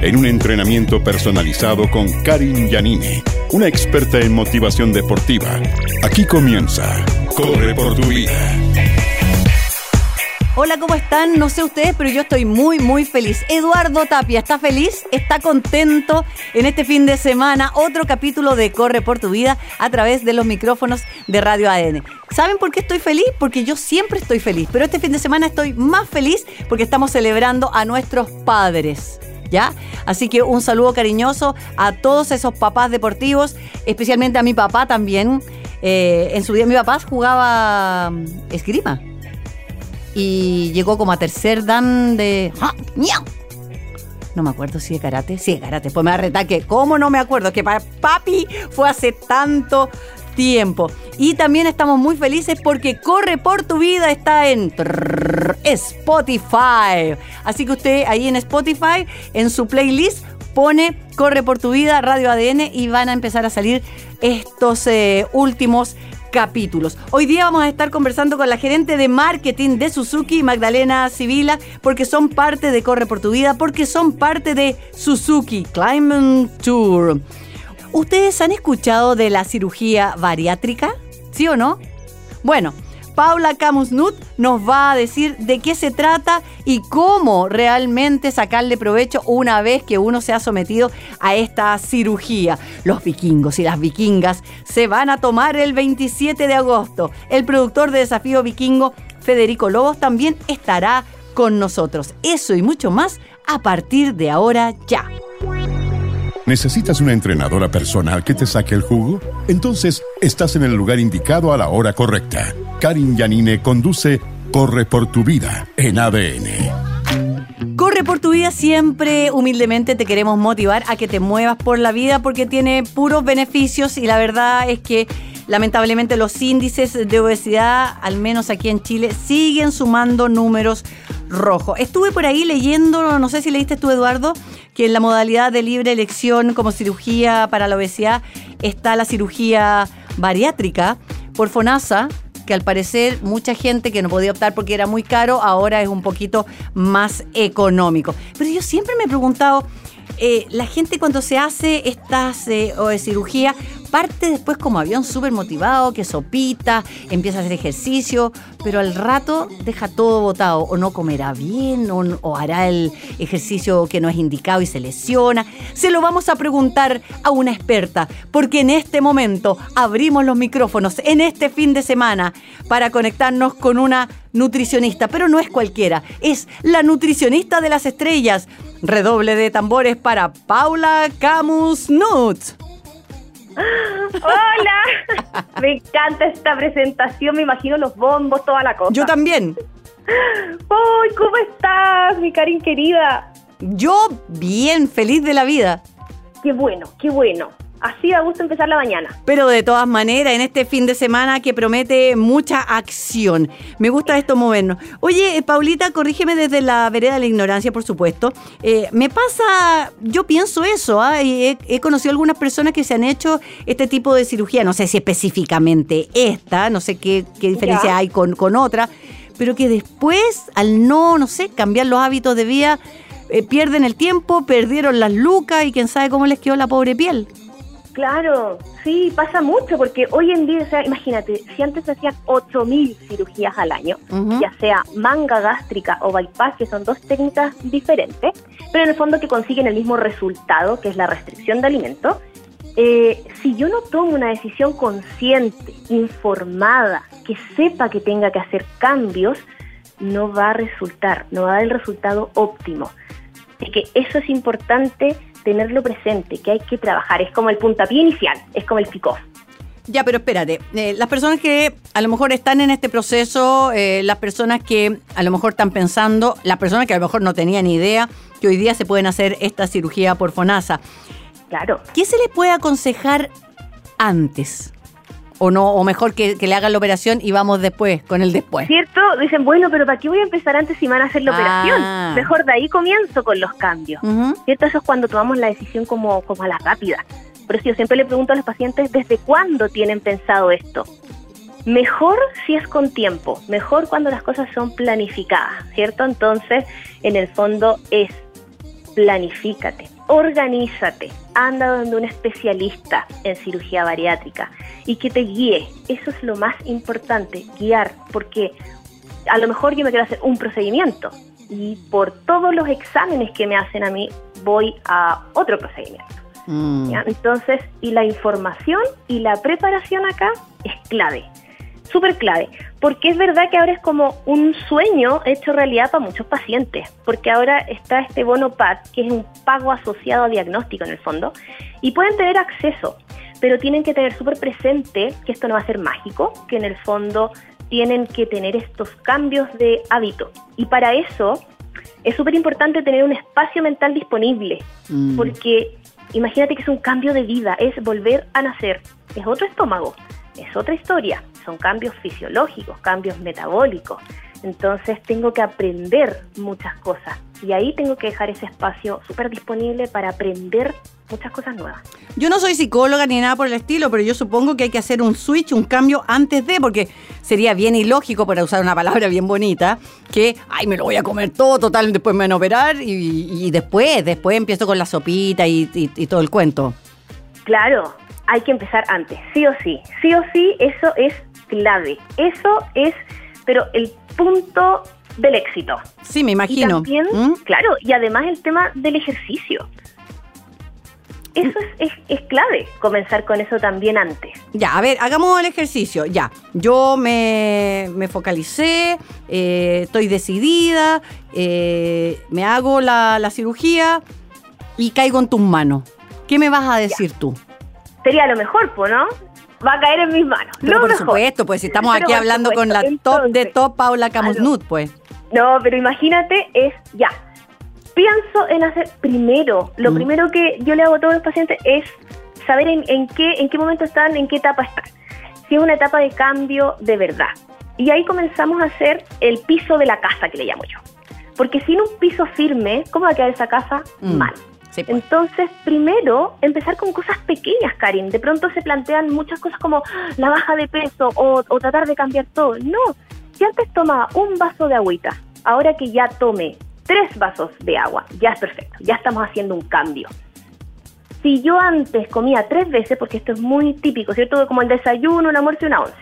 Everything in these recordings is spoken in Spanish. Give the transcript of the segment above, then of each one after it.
En un entrenamiento personalizado con Karin Yanine, una experta en motivación deportiva. Aquí comienza Corre por tu vida. Hola, ¿cómo están? No sé ustedes, pero yo estoy muy, muy feliz. Eduardo Tapia, ¿está feliz? ¿Está contento en este fin de semana? Otro capítulo de Corre por tu vida a través de los micrófonos de Radio ADN. ¿Saben por qué estoy feliz? Porque yo siempre estoy feliz, pero este fin de semana estoy más feliz porque estamos celebrando a nuestros padres. ¿Ya? Así que un saludo cariñoso a todos esos papás deportivos, especialmente a mi papá también. Eh, en su día mi papá jugaba mm, esgrima y llegó como a tercer dan de... ¡Ah! No me acuerdo si de karate. Sí, de karate. Pues me va a retar que, ¿cómo no me acuerdo? Que papi fue hace tanto tiempo. Y también estamos muy felices porque Corre por tu vida está en Spotify. Así que usted ahí en Spotify, en su playlist, pone Corre por tu vida, Radio ADN y van a empezar a salir estos eh, últimos capítulos. Hoy día vamos a estar conversando con la gerente de marketing de Suzuki, Magdalena Sibila, porque son parte de Corre por tu vida, porque son parte de Suzuki Climate Tour. ¿Ustedes han escuchado de la cirugía bariátrica? ¿Sí o no? Bueno, Paula Camusnut nos va a decir de qué se trata y cómo realmente sacarle provecho una vez que uno se ha sometido a esta cirugía. Los vikingos y las vikingas se van a tomar el 27 de agosto. El productor de Desafío Vikingo, Federico Lobos, también estará con nosotros. Eso y mucho más a partir de ahora ya. ¿Necesitas una entrenadora personal que te saque el jugo? Entonces, estás en el lugar indicado a la hora correcta. Karin Yanine conduce Corre por tu vida en ADN. Corre por tu vida siempre, humildemente te queremos motivar a que te muevas por la vida porque tiene puros beneficios y la verdad es que lamentablemente los índices de obesidad, al menos aquí en Chile, siguen sumando números rojo. Estuve por ahí leyendo, no sé si leíste tú, Eduardo, que en la modalidad de libre elección como cirugía para la obesidad está la cirugía bariátrica por FONASA, que al parecer mucha gente que no podía optar porque era muy caro, ahora es un poquito más económico. Pero yo siempre me he preguntado, eh, la gente cuando se hace estas eh, cirugías parte después como avión súper motivado, que sopita, empieza a hacer ejercicio, pero al rato deja todo botado, o no comerá bien, o, hará el ejercicio que no es indicado y se lesiona. Se lo vamos a preguntar a una experta, porque en este momento abrimos los micrófonos en este fin de semana para conectarnos con una nutricionista, pero no es cualquiera, es la nutricionista de las estrellas. Redoble de tambores para Paula Camus Nuts. Hola, me encanta esta presentación, me imagino los bombos, toda la cosa. Yo también. ¡Ay, cómo estás, mi Karin querida! Yo bien, feliz de la vida. Qué bueno, qué bueno. Así da gusto empezar la mañana. Pero de todas maneras, en este fin de semana que promete mucha acción. Me gusta esto movernos. Oye, eh, Paulita, corrígeme desde la vereda de la ignorancia, por supuesto. Eh, me pasa, yo pienso eso, ¿ah? he, conocido algunas personas que se han hecho este tipo de cirugía, no sé si específicamente esta, no sé qué, diferencia hay con, con otra, pero que después, al no, no sé, cambiar los hábitos de vida, eh, pierden el tiempo, perdieron las lucas y quién sabe cómo les quedó la pobre piel. Claro, sí, pasa mucho, porque hoy en día, o sea, imagínate, si antes se hacían 8.000 cirugías al año, ya sea manga gástrica o bypass, que son dos técnicas diferentes, pero en el fondo que consiguen el mismo resultado, que es la restricción de alimentos, eh, si yo no tomo una decisión consciente, informada, que sepa que tenga que hacer cambios, no va a resultar, no va a dar el resultado óptimo. Así que eso es importante tenerlo presente, que hay que trabajar. Es como el puntapié inicial, es como el pico. Ya, pero espérate, eh, las personas que a lo mejor están en este proceso, eh, las personas que a lo mejor están pensando, las personas que a lo mejor no tenían idea que hoy día se pueden hacer esta cirugía por FONASA, Claro. ¿Qué se les puede aconsejar antes? O no, o mejor que, que le hagan la operación y vamos después, con el después. ¿Cierto? Dicen, bueno, pero ¿para qué voy a empezar antes si van a hacer la Ah. operación? Mejor de ahí comienzo con los cambios. ¿Cierto? Eso es cuando tomamos la decisión como, como a la rápida. Por eso yo siempre le pregunto a los pacientes, ¿desde cuándo tienen pensado esto? Mejor si es con tiempo, mejor cuando las cosas son planificadas, ¿cierto? Entonces, en el fondo es planifícate, organízate, anda donde un especialista en cirugía bariátrica y que te guíe. Eso es lo más importante, guiar, porque a lo mejor yo me quiero hacer un procedimiento y por todos los exámenes que me hacen a mí voy a otro procedimiento. Mm. ¿ya? Entonces, y la información y la preparación acá es clave, súper clave, porque es verdad que ahora es como un sueño hecho realidad para muchos pacientes, porque ahora está este bono PAD, que es un pago asociado a diagnóstico en el fondo, y pueden tener acceso, pero tienen que tener súper presente que esto no va a ser mágico, que en el fondo tienen que tener estos cambios de hábito, y para eso es súper importante tener un espacio mental disponible, Mm. porque imagínate que es un cambio de vida, es volver a nacer, es otro estómago, es otra historia, son cambios fisiológicos, cambios metabólicos. Entonces tengo que aprender muchas cosas y ahí tengo que dejar ese espacio súper disponible para aprender muchas cosas nuevas. Yo no soy psicóloga ni nada por el estilo, pero yo supongo que hay que hacer un switch, un cambio antes de, porque sería bien ilógico, para usar una palabra bien bonita, que, ay, me lo voy a comer todo, total, después me van a operar y, y después, después empiezo con la sopita y, y- y todo el cuento. Claro, hay que empezar antes, sí o sí, sí o sí, eso es clave, eso es, pero el punto del éxito. Sí, me Y imagino. también, ¿Mm? claro, y además el tema del ejercicio. Eso es, es, es clave, comenzar con eso también antes. Ya, a ver, hagamos el ejercicio. Ya, yo me, me focalicé, eh, estoy decidida, eh, me hago la, la cirugía y caigo en tus manos. ¿Qué me vas a decir tú? Sería lo mejor, pues, ¿no? Va a caer en mis manos. Pero lo por mejor. supuesto, pues si estamos Pero aquí hablando con la top de top Paula. Camusnut, pues. No, pero imagínate, es ya. Pienso en hacer primero, lo Mm. primero que yo le hago a todos los pacientes es saber en, en qué, en qué momento están, en qué etapa están. Si es una etapa de cambio de verdad. Y ahí comenzamos a hacer el piso de la casa, que le llamo yo. Porque sin un piso firme, ¿cómo va a quedar esa casa? Mm. Mal. Pues. Entonces, primero, empezar con cosas pequeñas, Karin. De pronto se plantean muchas cosas como "Ah, la baja de peso o, tratar de cambiar todo. No, si antes tomaba un vaso de agüita, ahora que ya tome tres vasos de agua, ya es perfecto, ya estamos haciendo un cambio. Si yo antes comía tres veces, porque esto es muy típico, ¿cierto? Como el desayuno, un almuerzo y una once.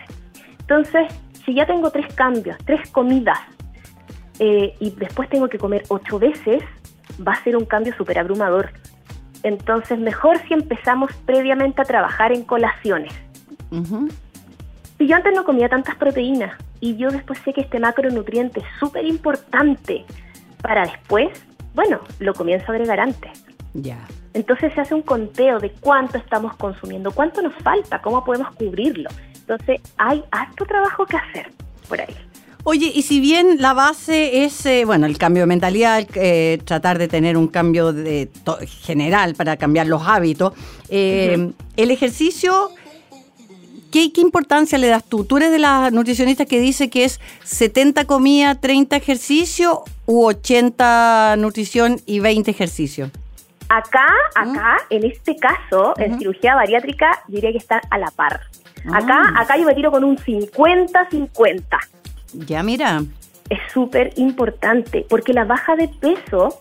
Entonces, si ya tengo tres cambios, tres comidas, eh, y después tengo que comer ocho veces, va a ser un cambio súper abrumador. Entonces, mejor si empezamos previamente a trabajar en colaciones. Ujú. Si yo antes no comía tantas proteínas y yo después sé que este macronutriente es súper importante para después, bueno, lo comienzo a agregar antes. Ya. Entonces se hace un conteo de cuánto estamos consumiendo, cuánto nos falta, cómo podemos cubrirlo. Entonces hay harto trabajo que hacer por ahí. Oye, y si bien la base es, eh, bueno, el cambio de mentalidad, eh, tratar de tener un cambio de general para cambiar los hábitos, eh, el ejercicio, ¿qué, ¿qué importancia le das tú? ¿Tú eres de las nutricionistas que dice que es 70 comida, 30 ejercicio u 80 nutrición y 20 ejercicio? Acá, acá, en este caso, en cirugía bariátrica, diría que están a la par. Acá, Ah. acá yo me tiro con un 50-50. Ya, mira. es súper importante porque la baja de peso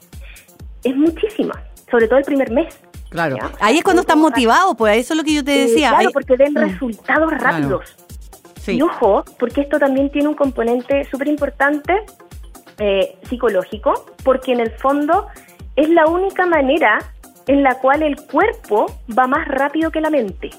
es muchísima, sobre todo el primer mes. Claro. Ya. Ahí es cuando estás motivado, pues eso es lo que yo te Eh, decía. claro, Ahí- porque ven Mm. resultados rápidos. Sí. Y ojo, porque esto también tiene un componente súper importante eh, psicológico, porque en el fondo es la única manera en la cual el cuerpo va más rápido que la mente.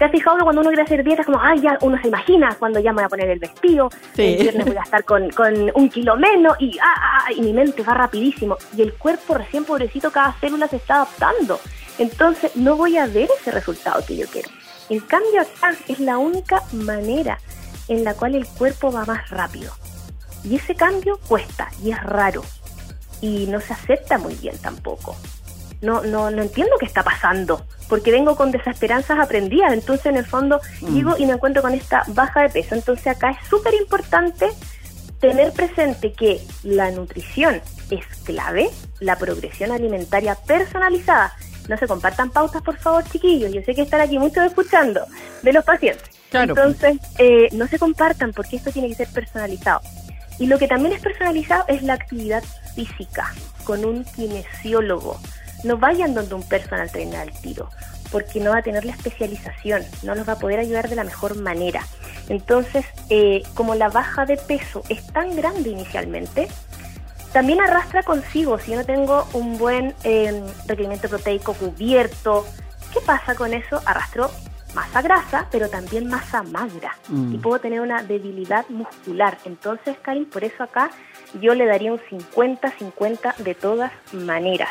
¿Te has fijado que cuando uno quiere hacer dieta es como, ay, ya uno se imagina cuando ya me voy a poner el vestido, Sí. el viernes voy a estar con, con un kilo menos y, ah, ah, y mi mente va rapidísimo. Y el cuerpo recién pobrecito, cada célula se está adaptando. Entonces no voy a ver ese resultado que yo quiero. En cambio acá es la única manera en la cual el cuerpo va más rápido. Y ese cambio cuesta y es raro. Y no se acepta muy bien tampoco. No, no, no entiendo qué está pasando, porque vengo con desesperanzas aprendidas, entonces en el fondo mm. llego y me encuentro con esta baja de peso, entonces acá es súper importante tener presente que la nutrición es clave, la progresión alimentaria personalizada. No se compartan pautas, por favor, chiquillos. Yo sé que están aquí muchos escuchando de los pacientes. Entonces, eh, no se compartan porque esto tiene que ser personalizado. Y lo que también es personalizado es la actividad física con un kinesiólogo. No vayan donde un personal trainer al tiro, porque no va a tener la especialización, no los va a poder ayudar de la mejor manera. Entonces, eh, como la baja de peso es tan grande inicialmente, también arrastra consigo, si yo no tengo un buen eh, requerimiento proteico cubierto, ¿qué pasa con eso? Arrastro masa grasa, pero también masa magra. Mm. Y puedo tener una debilidad muscular. Entonces, Karin, por eso acá yo le daría un 50-50 de todas maneras.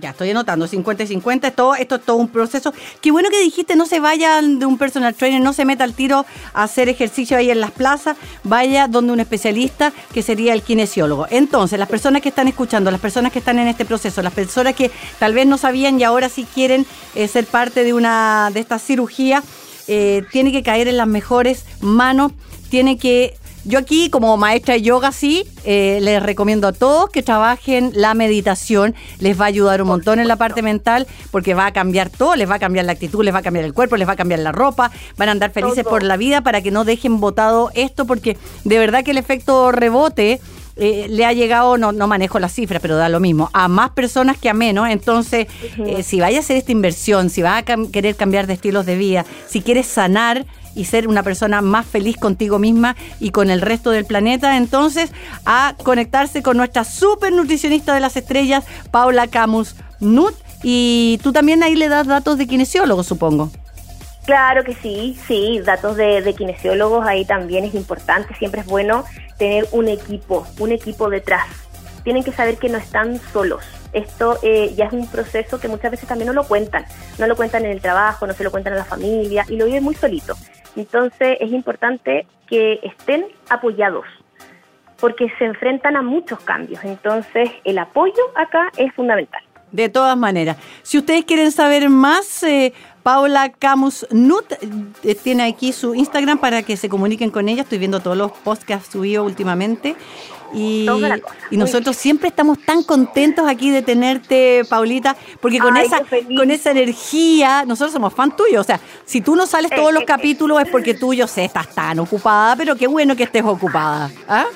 Ya estoy anotando, 50 y 50, esto, esto es todo un proceso. Qué bueno que dijiste, no se vaya de un personal trainer, no se meta al tiro a hacer ejercicio ahí en las plazas, vaya donde un especialista que sería el kinesiólogo. Entonces, las personas que están escuchando, las personas que están en este proceso, las personas que tal vez no sabían y ahora sí quieren eh, ser parte de una de esta cirugía, eh, tiene que caer en las mejores manos, tiene que yo aquí, como maestra de yoga, sí, eh, les recomiendo a todos que trabajen la meditación. Les va a ayudar un montón en la parte mental porque va a cambiar todo, les va a cambiar la actitud, les va a cambiar el cuerpo, les va a cambiar la ropa, van a andar felices por la vida para que no dejen botado esto porque de verdad que el efecto rebote... Eh, le ha llegado, no, no manejo las cifras, pero da lo mismo, a más personas que a menos. Entonces, eh, si vaya a hacer esta inversión, si va a querer cambiar de estilos de vida, si quieres sanar, y ser una persona más feliz contigo misma y con el resto del planeta. Entonces, a conectarse con nuestra super nutricionista de las estrellas, Paula Camus Nut. Y tú también ahí le das datos de kinesiólogos, supongo. Claro que sí, sí, datos de, de kinesiólogos ahí también es importante. Siempre es bueno tener un equipo, un equipo detrás. Tienen que saber que no están solos esto eh, ya es un proceso que muchas veces también no lo cuentan, no lo cuentan en el trabajo, no se lo cuentan a la familia y lo viven muy solito. Entonces es importante que estén apoyados porque se enfrentan a muchos cambios. Entonces el apoyo acá es fundamental. De todas maneras, si ustedes quieren saber más, eh, Paula Camus Nut eh, tiene aquí su Instagram para que se comuniquen con ella. Estoy viendo todos los posts que ha subido últimamente. Y, y nosotros siempre estamos tan contentos aquí de tenerte, Paulita, porque con esa con esa energía, nosotros somos fan tuyo. O sea, si tú no sales todos los capítulos es porque tú, yo sé, estás tan ocupada, pero qué bueno que estés ocupada. ¿Ah?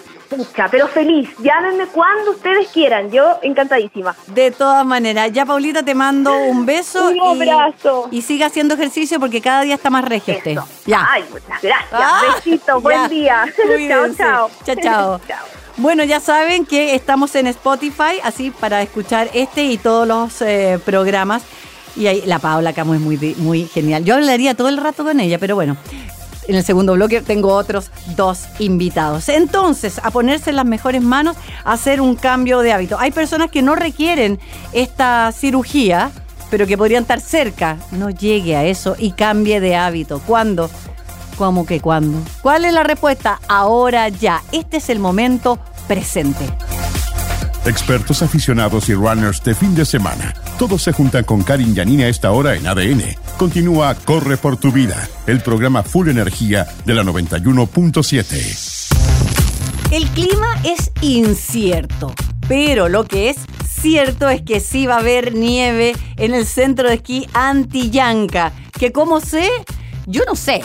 Pero feliz. Llámenme cuando ustedes quieran. Yo encantadísima. De todas maneras. Ya, Paulita, te mando un beso. Un abrazo. Y, siga haciendo ejercicio porque cada día está más regio usted. Ya. Ay, muchas gracias. Ah, Besitos. Buen día. chao, chao. Chao, chao. Bueno, ya saben que estamos en Spotify, así para escuchar este y todos los eh, programas. Y ahí la Paula Camo es muy, muy genial. Yo hablaría todo el rato con ella, pero bueno, en el segundo bloque tengo otros dos invitados. Entonces, a ponerse en las mejores manos, hacer un cambio de hábito. Hay personas que no requieren esta cirugía, pero que podrían estar cerca. No llegue a eso y cambie de hábito. ¿Cuándo? ¿Cómo que cuándo? ¿Cuál es la respuesta? Ahora ya. Este es el momento presente. Expertos aficionados y runners de fin de semana. Todos se juntan con Karin Yanina esta hora en ADN. Continúa Corre por tu vida, el programa Full Energía de la 91.7. El clima es incierto, pero lo que es cierto es que sí va a haber nieve en el centro de esquí Antillanca. Que como sé, yo no sé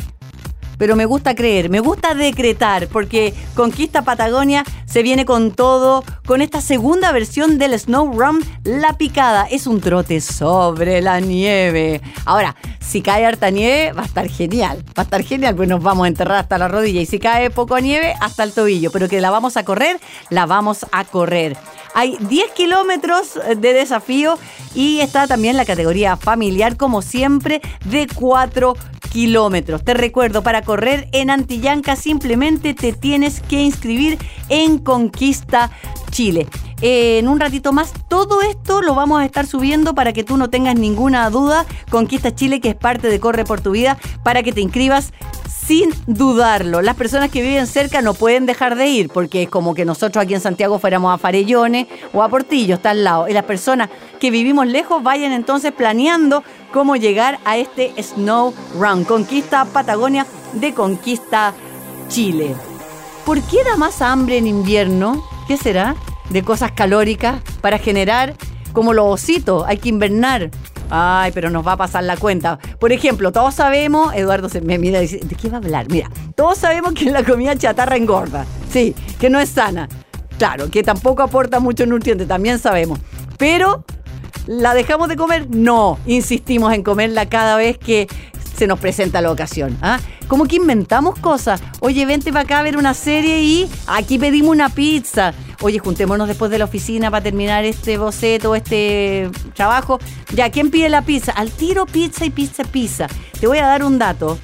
pero me gusta creer, me gusta decretar, porque Conquista Patagonia se viene con todo, con esta segunda versión del Snow Run, La Picada. Es un trote sobre la nieve. Ahora, si cae harta nieve, va a estar genial. Va a estar genial, pues nos vamos a enterrar hasta la rodilla. Y si cae poco nieve, hasta el tobillo. Pero que la vamos a correr, la vamos a correr. Hay 10 kilómetros de desafío y está también la categoría familiar, como siempre, de 4 kilómetros. Te recuerdo, para correr en Antillanca simplemente te tienes que inscribir en Conquista Chile. En un ratito más, todo esto lo vamos a estar subiendo para que tú no tengas ninguna duda. Conquista Chile, que es parte de Corre por tu Vida, para que te inscribas sin dudarlo. Las personas que viven cerca no pueden dejar de ir, porque es como que nosotros aquí en Santiago fuéramos a Farellones o a Portillo, está al lado. Y las personas que vivimos lejos vayan entonces planeando cómo llegar a este Snow Run. Conquista Patagonia de Conquista Chile. ¿Por qué da más hambre en invierno? ¿Qué será? De cosas calóricas para generar como los ositos, hay que invernar. Ay, pero nos va a pasar la cuenta. Por ejemplo, todos sabemos, Eduardo se me mira y dice, ¿de qué va a hablar? Mira, todos sabemos que la comida chatarra engorda. Sí, que no es sana. Claro, que tampoco aporta mucho nutrientes, también sabemos. Pero, ¿la dejamos de comer? No, insistimos en comerla cada vez que se nos presenta la ocasión. ¿ah? Como que inventamos cosas. Oye, vente para acá a ver una serie y aquí pedimos una pizza. Oye, juntémonos después de la oficina para terminar este boceto, este trabajo. Ya, ¿quién pide la pizza? Al tiro pizza y pizza pizza. Te voy a dar un dato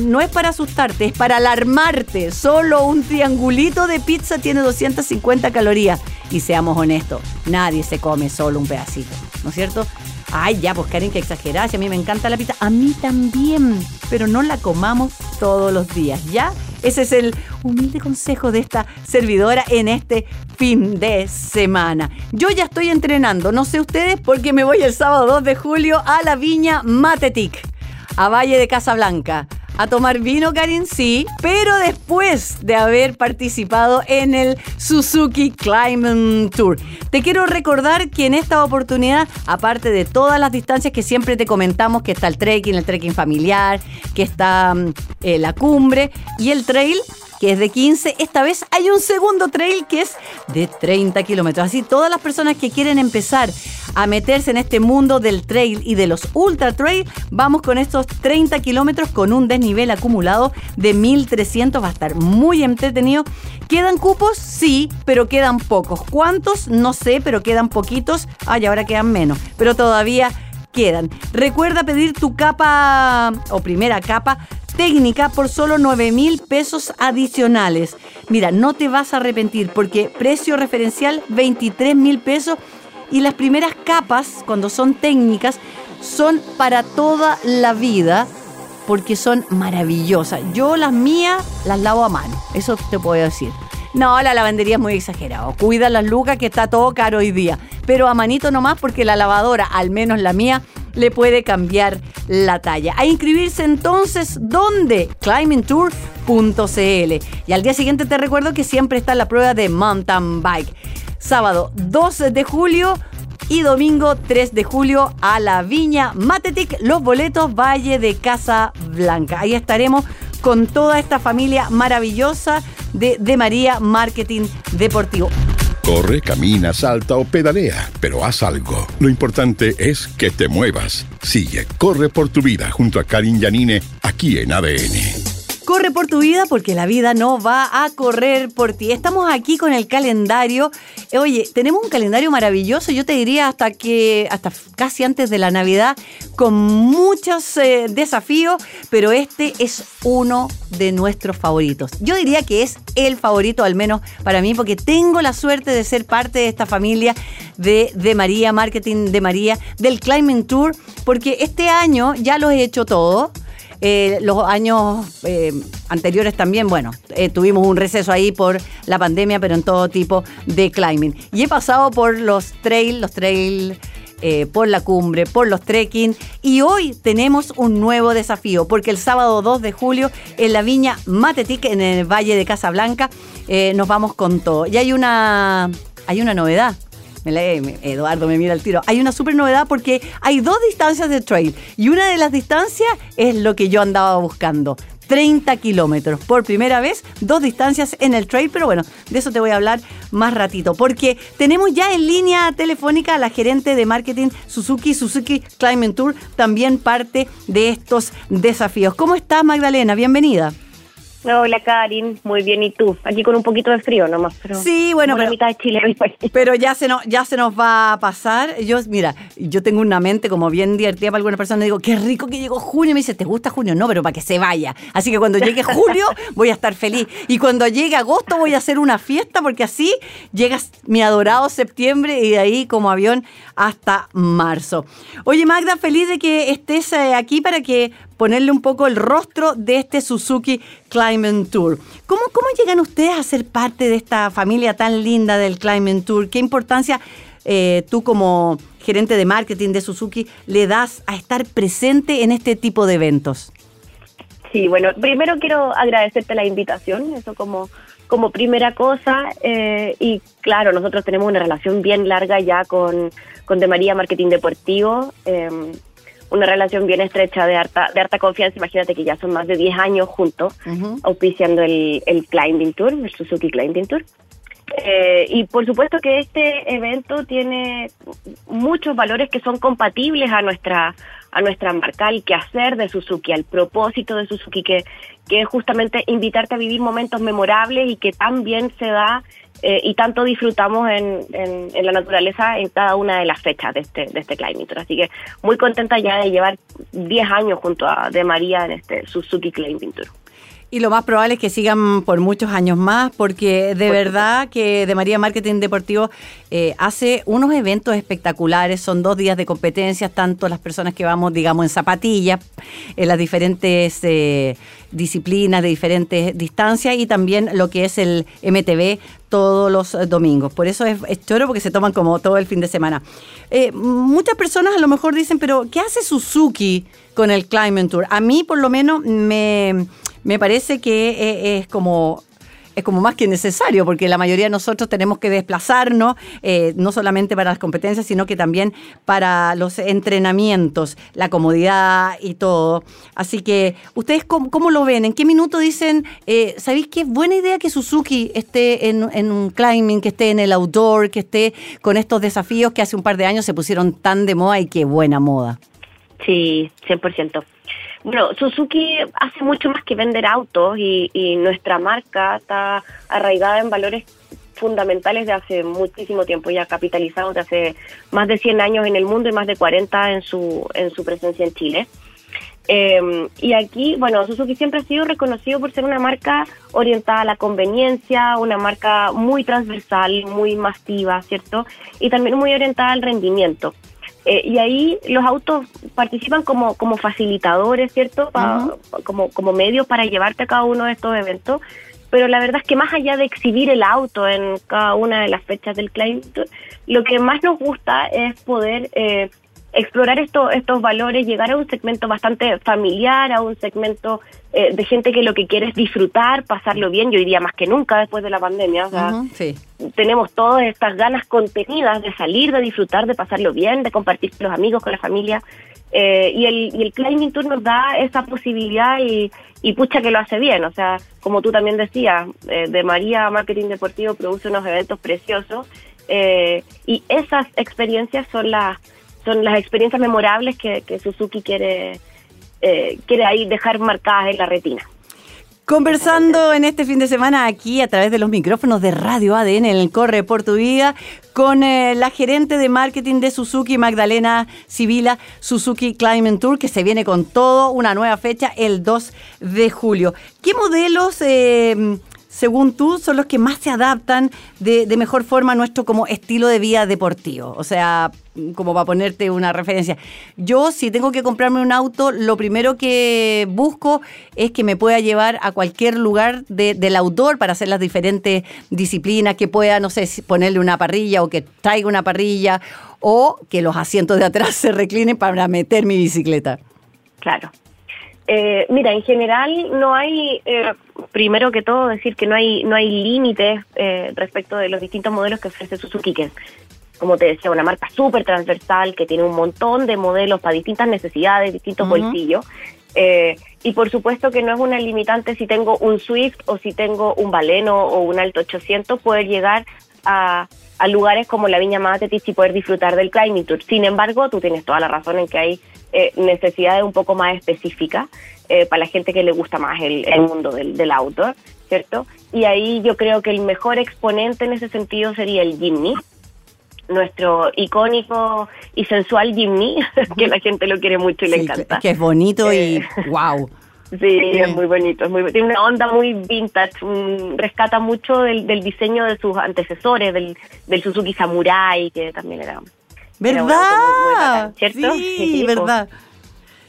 no es para asustarte, es para alarmarte. Solo un triangulito de pizza tiene 250 calorías. Y seamos honestos, nadie se come solo un pedacito, ¿no es cierto? Ay, ya, pues Karen, que exagerás. A mí me encanta la pizza. A mí también. Pero no la comamos todos los días, ¿ya? Ese es el humilde consejo de esta servidora en este fin de semana. Yo ya estoy entrenando, no sé ustedes, porque me voy el sábado 2 de julio a la Viña Matetic, a Valle de Casablanca a tomar vino, Karin, sí, pero después de haber participado en el Suzuki Climbing Tour. Te quiero recordar que en esta oportunidad, aparte de todas las distancias que siempre te comentamos, que está el trekking, el trekking familiar, que está mm, eh, la cumbre y el trail, que es de 15. Esta vez hay un segundo trail que es de 30 kilómetros. Así todas las personas que quieren empezar a meterse en este mundo del trail y de los ultra trail, vamos con estos 30 kilómetros con un desnivel acumulado de 1300. Va a estar muy entretenido. ¿Quedan cupos? Sí, pero quedan pocos. ¿Cuántos? No sé, pero quedan poquitos. Ay, ahora quedan menos. Pero todavía quedan. Recuerda pedir tu capa o primera capa técnica por solo 9 mil pesos adicionales. Mira, no te vas a arrepentir porque precio referencial 23 mil pesos y las primeras capas, cuando son técnicas, son para toda la vida porque son maravillosas. Yo las mías las lavo a mano, eso te puedo decir. No, la lavandería es muy exagerado. Cuida las lucas que está todo caro hoy día. Pero a manito nomás porque la lavadora, al menos la mía, le puede cambiar la talla. A inscribirse entonces, ¿dónde? climbingtour.cl. Y al día siguiente te recuerdo que siempre está la prueba de mountain bike. Sábado 12 de julio y domingo 3 de julio a la Viña Matetic, los boletos Valle de Casa Blanca. Ahí estaremos con toda esta familia maravillosa de, de María Marketing Deportivo. Corre, camina, salta o pedalea, pero haz algo. Lo importante es que te muevas. Sigue, corre por tu vida junto a Karin Yanine aquí en ADN. Corre por tu vida porque la vida no va a correr por ti. Estamos aquí con el calendario. Eh, oye, tenemos un calendario maravilloso, yo te diría hasta que hasta casi antes de la Navidad con muchos eh, desafíos, pero este es uno de nuestros favoritos. Yo diría que es el favorito al menos para mí porque tengo la suerte de ser parte de esta familia de, de María, Marketing de María, del Climbing Tour, porque este año ya lo he hecho todo. Eh, los años eh, anteriores también, bueno, eh, tuvimos un receso ahí por la pandemia, pero en todo tipo de climbing. Y he pasado por los trails, los trails por la cumbre, por los trekking. Y hoy tenemos un nuevo desafío, porque el sábado 2 de julio en la viña Matetic, en el Valle de Casablanca, nos vamos con todo. Y hay una, hay una novedad. Eduardo me mira el tiro. Hay una super novedad porque hay dos distancias de trail y una de las distancias es lo que yo andaba buscando. 30 kilómetros. Por primera vez, dos distancias en el trail, pero bueno, de eso te voy a hablar más ratito, porque tenemos ya en línea telefónica a la gerente de marketing Suzuki, Suzuki Climbing Tour, también parte de estos desafíos. ¿Cómo estás, Magdalena? Bienvenida. Hola Karin, muy bien, ¿y tú? Aquí con un poquito de frío nomás, pero Sí, bueno, pero, mitad de Chile. pero ya se nos ya se nos va a pasar. Yo, mira, yo tengo una mente como bien divertida para alguna persona. Digo, qué rico que llegó junio. Me dice, ¿te gusta junio? No, pero para que se vaya. Así que cuando llegue julio voy a estar feliz. Y cuando llegue agosto voy a hacer una fiesta porque así llega mi adorado septiembre y de ahí como avión hasta marzo. Oye, Magda, feliz de que estés eh, aquí para que ponerle un poco el rostro de este Suzuki Climbing Tour. ¿Cómo, ¿Cómo llegan ustedes a ser parte de esta familia tan linda del Climbing Tour? ¿Qué importancia eh, tú como gerente de marketing de Suzuki le das a estar presente en este tipo de eventos? Sí, bueno, primero quiero agradecerte la invitación, eso como, como primera cosa. eh, y claro, nosotros tenemos una relación bien larga ya con, con De María Marketing Deportivo. eh, una relación bien estrecha de harta, de harta confianza. Imagínate que ya son más de 10 años juntos auspiciando el, el Climbing Tour, el Suzuki Climbing Tour. Eh, y por supuesto que este evento tiene muchos valores que son compatibles a nuestra a nuestra marca, al quehacer de Suzuki, al propósito de Suzuki, que, que es justamente invitarte a vivir momentos memorables y que tan bien se da eh, y tanto disfrutamos en, en, en la naturaleza en cada una de las fechas de este, de este Climbing Tour. Así que muy contenta ya de llevar 10 años junto a De María en este Suzuki Climbing Tour. Y lo más probable es que sigan por muchos años más, porque de verdad que De María Marketing Deportivo eh, hace unos eventos espectaculares. Son dos días de competencias, tanto las personas que vamos, digamos, en zapatillas, en las diferentes eh, disciplinas de diferentes distancias y también lo que es el MTV todos los domingos. Por eso es, es choro porque se toman como todo el fin de semana. Eh, muchas personas a lo mejor dicen, pero ¿qué hace Suzuki con el Climbing Tour? A mí por lo menos me, me parece que eh, es como es como más que necesario, porque la mayoría de nosotros tenemos que desplazarnos, eh, no solamente para las competencias, sino que también para los entrenamientos, la comodidad y todo. Así que, ¿ustedes cómo, cómo lo ven? ¿En qué minuto dicen, eh, ¿sabéis qué buena idea que Suzuki esté en, en un climbing, que esté en el outdoor, que esté con estos desafíos que hace un par de años se pusieron tan de moda y qué buena moda? Sí, 100%. Bueno, Suzuki hace mucho más que vender autos y, y nuestra marca está arraigada en valores fundamentales de hace muchísimo tiempo, ya capitalizados de hace más de 100 años en el mundo y más de 40 en su, en su presencia en Chile. Eh, y aquí, bueno, Suzuki siempre ha sido reconocido por ser una marca orientada a la conveniencia, una marca muy transversal, muy masiva, ¿cierto? Y también muy orientada al rendimiento. Eh, y ahí los autos participan como, como facilitadores, ¿cierto? Pa, como, como medios para llevarte a cada uno de estos eventos. Pero la verdad es que más allá de exhibir el auto en cada una de las fechas del Climb Tour, lo que más nos gusta es poder eh, explorar esto, estos valores, llegar a un segmento bastante familiar, a un segmento eh, de gente que lo que quiere es disfrutar, pasarlo bien, yo diría más que nunca después de la pandemia. O sea, sí. tenemos todas estas ganas contenidas de salir, de disfrutar, de pasarlo bien, de compartir con los amigos, con la familia. Eh, y, el, y el Climbing Tour nos da esa posibilidad y, y pucha que lo hace bien. O sea, como tú también decías, eh, de María Marketing Deportivo produce unos eventos preciosos eh, y esas experiencias son las son las experiencias memorables que, Suzuki quiere eh, quiere ahí dejar marcadas en la retina. Conversando en este fin de semana aquí a través de los micrófonos de Radio ADN en el Corre por tu Vida con eh, la gerente de marketing de Suzuki, Magdalena Sibila, Suzuki Climbing Tour, que se viene con todo, una nueva fecha el 2 de julio. ¿Qué modelos, eh, según tú, son los que más se adaptan de, de mejor forma a nuestro como estilo de vida deportivo? O sea, como para ponerte una referencia. Yo, si tengo que comprarme un auto, lo primero que busco es que me pueda llevar a cualquier lugar de- del outdoor para hacer las diferentes disciplinas, que pueda, no sé, ponerle una parrilla o que traiga una parrilla, o que los asientos de atrás se reclinen para meter mi bicicleta. Claro. Eh, mira, en general no hay, eh, primero que todo, decir que no hay no hay límites eh, respecto de los distintos modelos que ofrece Suzuki, que es, como te decía, una marca súper transversal, que tiene un montón de modelos para distintas necesidades, distintos Ujú. bolsillos. Eh, y por supuesto que no es una limitante si tengo un Swift o si tengo un Baleno o un Alto 800, poder llegar a, lugares como la Viña Matetich y poder disfrutar del climbing tour. Sin embargo, tú tienes toda la razón en que hay eh, necesidades un poco más específicas eh, para la gente que le gusta más el, mundo del, del, outdoor, ¿cierto? Y ahí yo creo que el mejor exponente en ese sentido sería el Jimny, nuestro icónico y sensual Jimny, que la gente lo quiere mucho y le encanta. Que es bonito y wow. Sí, es muy bonito, es muy, tiene una onda muy vintage, rescata mucho del, diseño de sus antecesores, del, del Suzuki Samurai, que también era... ¿Verdad? ¿Cierto? Sí, verdad.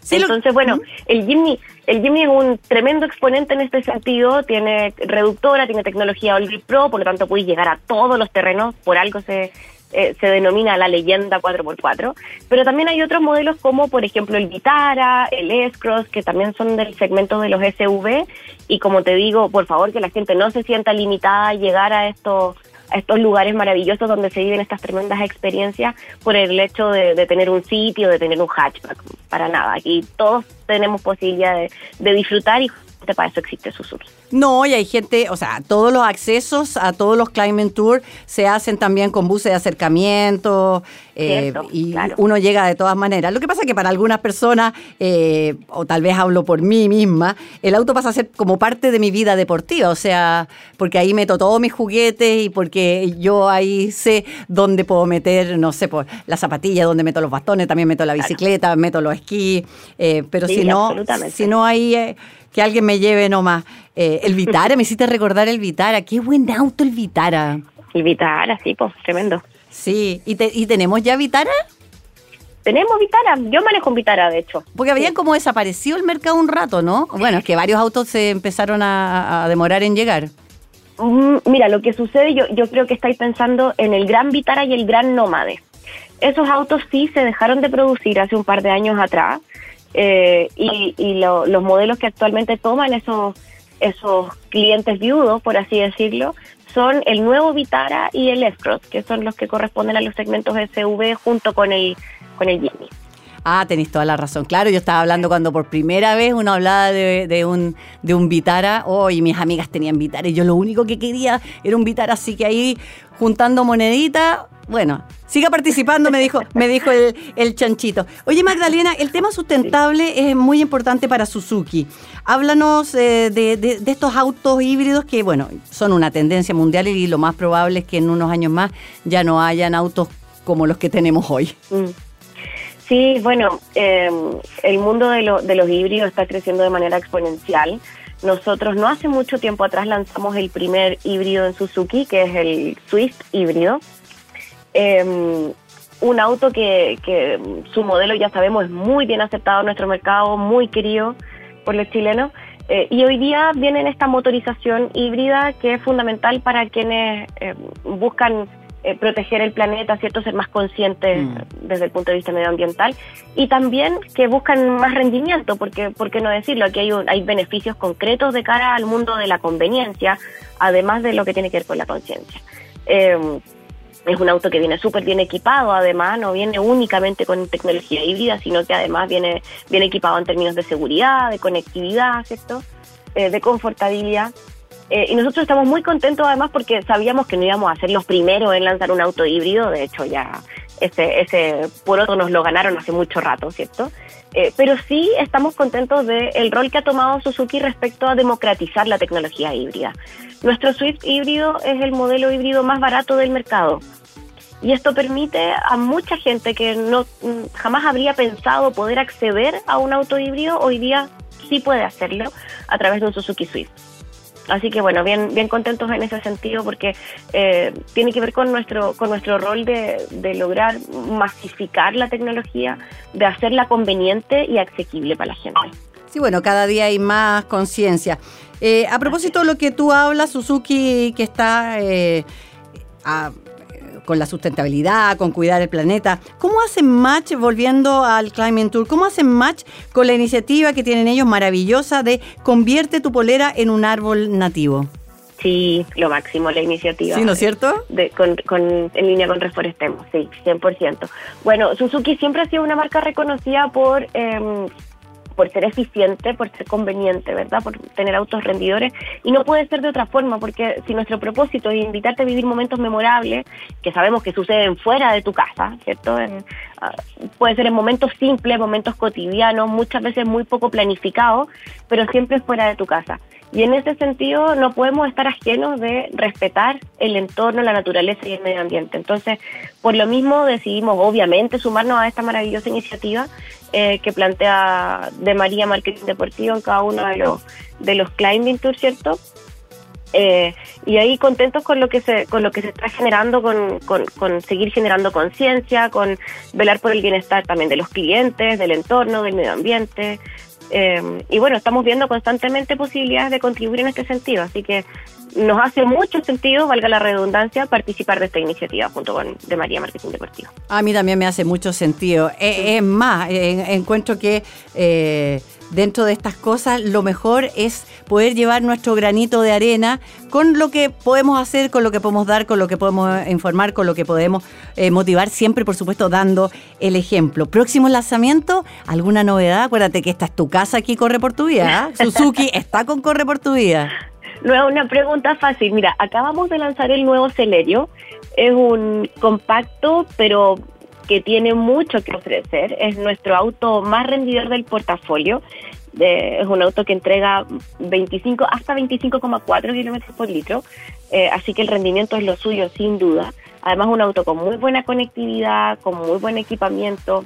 Entonces, bueno, el Jimny, el Jimny es un tremendo exponente en este sentido, tiene reductora, tiene tecnología All Pro, por lo tanto puedes llegar a todos los terrenos, por algo se, eh, se denomina la leyenda 4x4, pero también hay otros modelos como por ejemplo el Vitara, el S-Cross, que también son del segmento de los SUV y como te digo, por favor que la gente no se sienta limitada a llegar a estos a estos lugares maravillosos donde se viven estas tremendas experiencias por el hecho de, tener un sitio, de tener un hatchback, para nada. Aquí todos tenemos posibilidad de, de disfrutar y para eso existe Suzuki. No, y hay gente, o sea, todos los accesos a todos los climbing tour se hacen también con buses de acercamiento eh, y uno llega de todas maneras. Lo que pasa es que para algunas personas, eh, o tal vez hablo por mí misma, el auto pasa a ser como parte de mi vida deportiva, o sea, porque ahí meto todos mis juguetes y porque yo ahí sé dónde puedo meter, no sé, por la zapatilla, dónde meto los bastones, también meto la bicicleta, meto los esquís, eh, pero si no, si no hay que alguien me lleve nomás. Eh, el Vitara, me hiciste recordar el Vitara. Qué buen auto el Vitara. El Vitara, sí, pues, tremendo. Sí, ¿y, ¿y tenemos ya Vitara? Tenemos Vitara, yo manejo un Vitara, de hecho. Porque habían como desaparecido el mercado un rato, ¿no? Bueno, es que varios autos se empezaron a, demorar en llegar. Mm, mira, lo que sucede, yo, yo creo que estáis pensando en el Gran Vitara y el Gran Nómade. Esos autos sí se dejaron de producir hace un par de años atrás eh, y, los modelos que actualmente toman esos, esos clientes viudos, por así decirlo, son el nuevo Vitara y el s que son los que corresponden a los segmentos SV junto con el, con el Jimmy. Ah, tenéis toda la razón. Claro, yo estaba hablando cuando por primera vez uno hablaba de, un, de un Vitara, oh, y mis amigas tenían Vitara, y yo lo único que quería era un Vitara, así que ahí juntando monedita, bueno, siga participando, me dijo, me dijo el, chanchito. Oye, Magdalena, el tema sustentable es muy importante para Suzuki. Háblanos eh, de, estos autos híbridos que, bueno, son una tendencia mundial y lo más probable es que en unos años más ya no hayan autos como los que tenemos hoy. Mm. Sí, bueno, em, el mundo de, de los híbridos está creciendo de manera exponencial. Nosotros no hace mucho tiempo atrás lanzamos el primer híbrido en Suzuki, que es el Swift híbrido. Em, un auto que, su modelo ya sabemos es muy bien aceptado en nuestro mercado, muy querido por los chilenos. Eh, y hoy día viene esta motorización híbrida que es fundamental para quienes eh, buscan eh, proteger el planeta, ¿cierto? Ser más conscientes mm. desde el punto de vista medioambiental y también que buscan más rendimiento, porque, ¿por qué no decirlo? Aquí hay, hay beneficios concretos de cara al mundo de la conveniencia, además de lo que tiene que ver con la conciencia. Es un auto que viene súper bien equipado, además, no viene únicamente con tecnología híbrida, sino que además viene bien equipado en términos de seguridad, de conectividad, ¿cierto? Eh, de confortabilidad. Eh, y nosotros estamos muy contentos además porque sabíamos que no íbamos a ser los primeros en lanzar un auto híbrido, de hecho ya ese, ese por otro nos lo ganaron hace mucho rato, ¿cierto? Eh, pero sí estamos contentos del rol que ha tomado Suzuki respecto a democratizar la tecnología híbrida. Nuestro Swift híbrido es el modelo híbrido más barato del mercado. Y esto permite a mucha gente que no jamás habría pensado poder acceder a un auto híbrido, hoy día sí puede hacerlo a través de un Suzuki Swift. Así que bueno, bien, bien contentos en ese sentido porque eh, tiene que ver con nuestro, con nuestro rol de, lograr masificar la tecnología, de hacerla conveniente y asequible para la gente. Sí, bueno, cada día hay más conciencia. Eh, a propósito de lo que tú hablas, Suzuki, que está eh, a, con la sustentabilidad, con cuidar el planeta. ¿Cómo hacen match, volviendo al Climate Tour, cómo hacen match con la iniciativa que tienen ellos maravillosa de convierte tu polera en un árbol nativo? Sí, lo máximo la iniciativa. Sí, ¿no es cierto? De, con, en línea con Reforestemos, sí, 100%. Bueno, Suzuki siempre ha sido una marca reconocida por... Eh, por ser eficiente, por ser conveniente, ¿verdad? Por tener autos rendidores. Y no puede ser de otra forma, porque si nuestro propósito es invitarte a vivir momentos memorables, que sabemos que suceden fuera de tu casa, ¿cierto? Ah, puede ser en momentos simples, momentos cotidianos, muchas veces muy poco planificados, pero siempre fuera de tu casa. Y en ese sentido no podemos estar ajenos de respetar el entorno, la naturaleza y el medio ambiente. Entonces, por lo mismo decidimos obviamente sumarnos a esta maravillosa iniciativa eh, que plantea de María Marketing Deportivo en cada uno de los, de los climbing tours, ¿cierto? Eh, y ahí contentos con lo que se con lo que se está generando con, con, seguir generando conciencia con velar por el bienestar también de los clientes del entorno del medio ambiente eh, y bueno estamos viendo constantemente posibilidades de contribuir en este sentido así que nos hace mucho sentido, valga la redundancia, participar de esta iniciativa junto con de María Marketing Deportivo. A mí también me hace mucho sentido. Eh, es más, encuentro que eh, dentro de estas cosas lo mejor es poder llevar nuestro granito de arena con lo que podemos hacer, con lo que podemos dar, con lo que podemos informar, con lo que podemos eh, motivar, siempre por supuesto dando el ejemplo. Próximo lanzamiento, ¿alguna novedad? Acuérdate que esta es tu casa aquí, Corre por tu Vida. Suzuki está con Corre por tu Vida. No es una pregunta fácil. Mira, acabamos de lanzar el nuevo Celerio. Es un compacto, pero que tiene mucho que ofrecer. Es nuestro auto más rendidor del portafolio. es un auto que entrega 25 hasta 25,4 kilómetros por litro. Eh, así que el rendimiento es lo suyo, sin duda. Además, un auto con muy buena conectividad, con muy buen equipamiento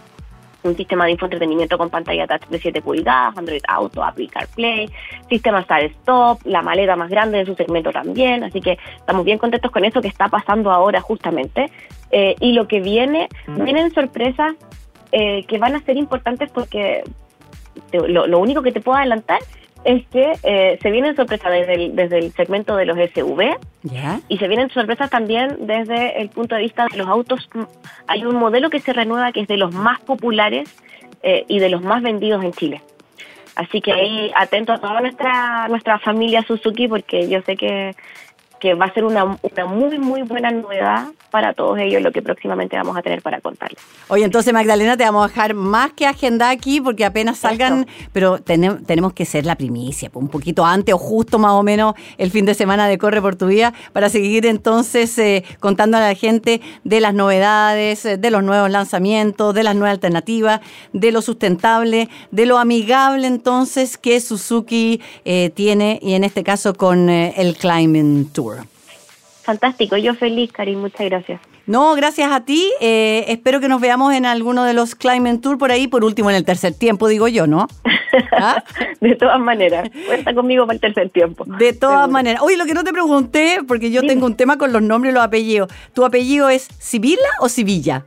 un sistema de infoentretenimiento con pantalla touch de 7 pulgadas, Android Auto, Apple CarPlay, sistema Start Stop, la maleta más grande de su segmento también, así que estamos bien contentos con eso que está pasando ahora justamente. Eh, y lo que viene, vienen sorpresas eh, que van a ser importantes porque lo, lo único que te puedo adelantar es que eh, se vienen sorpresas desde el, desde el segmento de los SUV y se vienen sorpresas también desde el punto de vista de los autos. Hay un modelo que se renueva que es de los más populares eh, y de los más vendidos en Chile. Así que ahí atento a toda nuestra nuestra familia Suzuki porque yo sé que que va a ser una, una muy, muy buena novedad para todos ellos lo que próximamente vamos a tener para contarles. Oye, entonces Magdalena, te vamos a dejar más que agenda aquí porque apenas salgan, pero tenemos que ser la primicia, un poquito antes o justo más o menos el fin de semana de Corre por tu Vida para seguir entonces eh, contando a la gente de las novedades, de los nuevos lanzamientos, de las nuevas alternativas, de lo sustentable, de lo amigable entonces que Suzuki eh, tiene y en este caso con eh, el Climbing Tour. Fantástico, yo feliz, Karim, muchas gracias. No, gracias a ti. Eh, espero que nos veamos en alguno de los Climate Tour por ahí, por último en el tercer tiempo, digo yo, ¿no? ¿Ah? de todas maneras, cuenta conmigo para el tercer tiempo. De todas maneras. Oye, lo que no te pregunté, porque yo tengo un tema con los nombres y los apellidos. ¿Tu apellido es Sibila o Sibilla?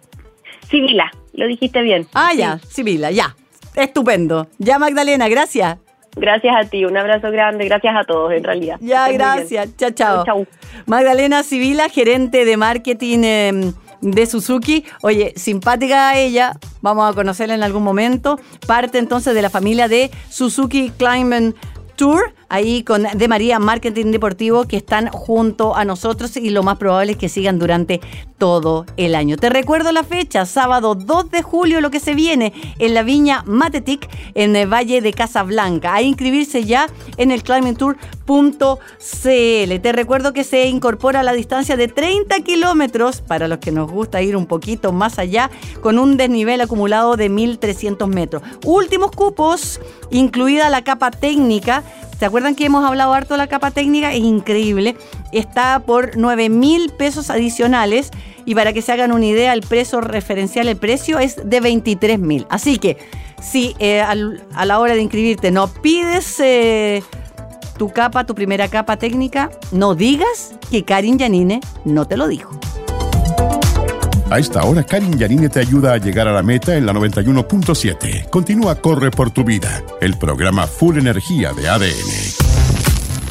Sibila, lo dijiste bien. Ah, ya, Sibila, ya. Estupendo. Ya, Magdalena, gracias. Gracias a ti, un abrazo grande, gracias a todos en realidad. Ya, gracias. Chao, chao. Chao. Magdalena Sibila, gerente de marketing em, de Suzuki. Oye, simpática ella, vamos a conocerla en algún momento. Parte entonces de la familia de Suzuki Climate Tour ahí con De María Marketing Deportivo que están junto a nosotros y lo más probable es que sigan durante todo el año. Te recuerdo la fecha, sábado 2 de julio, lo que se viene en la viña Matetic en el Valle de Casablanca. A inscribirse ya en el climbingtour.cl. Te recuerdo que se incorpora a la distancia de 30 kilómetros para los que nos gusta ir un poquito más allá con un desnivel acumulado de 1.300 metros. Últimos cupos, incluida la capa técnica ¿Se acuerdan que hemos hablado harto de la capa técnica? Es increíble. Está por 9 mil pesos adicionales. Y para que se hagan una idea, el precio referencial, el precio es de 23 mil. Así que si eh, a la hora de inscribirte no pides eh, tu capa, tu primera capa técnica, no digas que Karin Yanine no te lo dijo. A esta hora, Karin Yanine te ayuda a llegar a la meta en la 91.7. Continúa Corre por tu vida, el programa Full Energía de ADN.